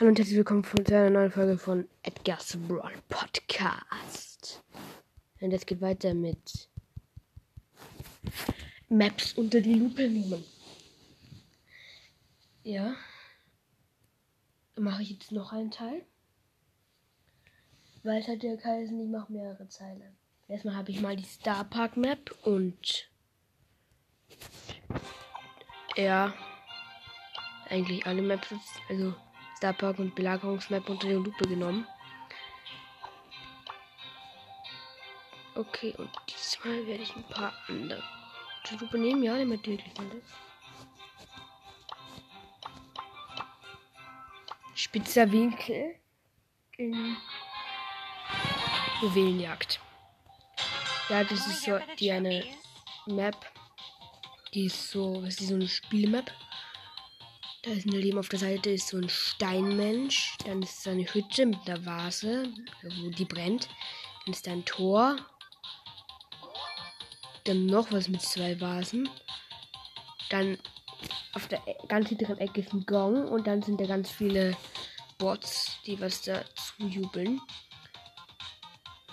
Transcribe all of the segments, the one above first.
Hallo und herzlich willkommen zu einer neuen Folge von Edgar's Brawl Podcast. Und es geht weiter mit Maps unter die Lupe nehmen. Ja. Mache ich jetzt noch einen Teil. Weil es hat ja geheißen, ich mache mehrere Zeilen. Erstmal habe ich mal die Star Park Map und ja, eigentlich alle Maps, also Starpark und Belagerungsmap unter die Lupe genommen. Okay, und diesmal werde ich ein paar andere die Lupe nehmen. Ja, nehmen wir täglich alles. Spitzer Winkel in Juwelenjagd. Ja, das ist so die eine Map. Die ist so, was ist die, so eine Spielmap? Da ist ein Leben auf der Seite, ist so ein Steinmensch. Dann ist da eine Hütte mit einer Vase, wo die brennt. Dann ist da ein Tor. Dann noch was mit zwei Vasen. Dann auf der e- ganz hinteren Ecke ist ein Gong und dann sind da ganz viele Bots, die was dazu jubeln.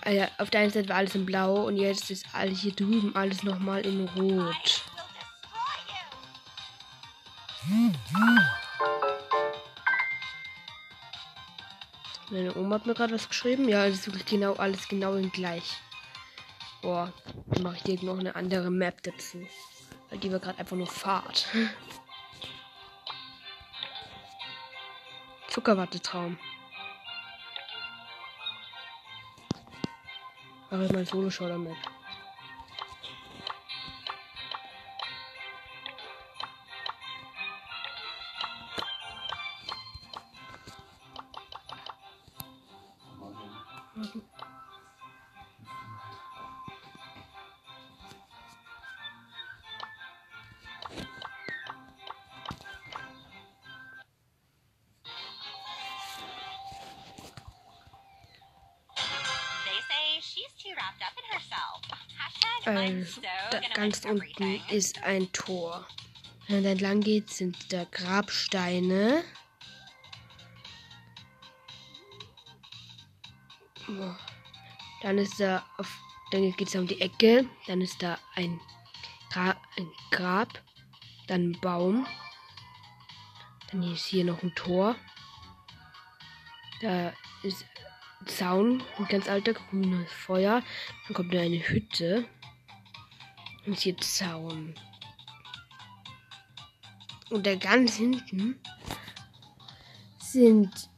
Also auf der einen Seite war alles in Blau und jetzt ist alles hier drüben alles nochmal in Rot. Meine Oma hat mir gerade was geschrieben. Ja, es ist wirklich genau alles genau gleich. Boah, dann mache ich dir noch eine andere Map dazu. Weil die war gerade einfach nur Fahrt. Zuckerwattetraum. Mache ich mal Solo-Show da, gonna ganz unten ist ein Tor. Wenn man entlang geht, sind da Grabsteine. Dann ist da auf, dann geht es um die Ecke. Dann ist da ein, Gra ein Grab. Dann ein Baum. Dann ist hier noch ein Tor. Da ist Zaun, ein ganz alter grünes Feuer. Dann kommt da eine Hütte. Und hier Zaun. Und da ganz hinten sind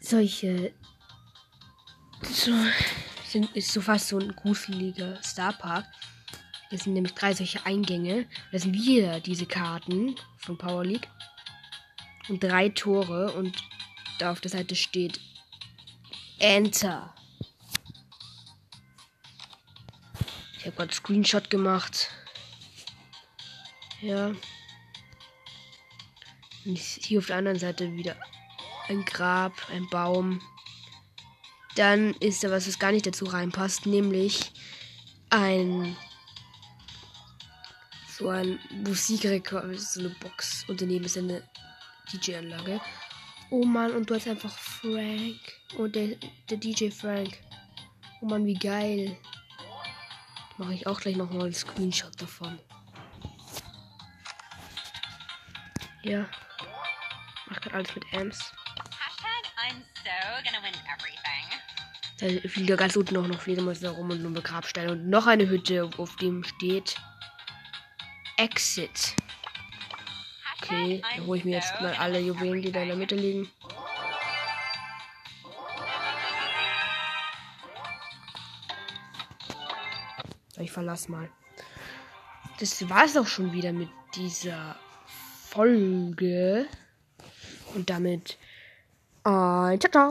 solche. So, sind, ist so fast so ein gruseliger Starpark. Das sind nämlich drei solche Eingänge. Das sind wieder diese Karten von Power League. Und drei Tore. Und da auf der Seite steht Enter. Ich habe gerade Screenshot gemacht. Ja. Und hier auf der anderen Seite wieder ein Grab, ein Baum. Dann ist da was, was gar nicht dazu reinpasst, nämlich ein so ein Musikrekord, so eine Box und daneben ist eine DJ-Anlage. Oh Mann, und du hast einfach Frank. Und der, der DJ Frank. Oh Mann, wie geil. Mache ich auch gleich nochmal einen Screenshot davon. Ja. Mach gerade alles mit Amps. I'm so gonna win everything. Da fliegt ja ganz unten auch noch Fledermäuse rum und nur Grabsteine. Und noch eine Hütte, auf dem steht Exit. Okay, Hashtag da I'm hole ich mir so jetzt mal alle Juwelen, die da in der. Mitte liegen. Ich verlasse mal. Das war es auch schon wieder mit dieser Folge. Und damit 啊，这招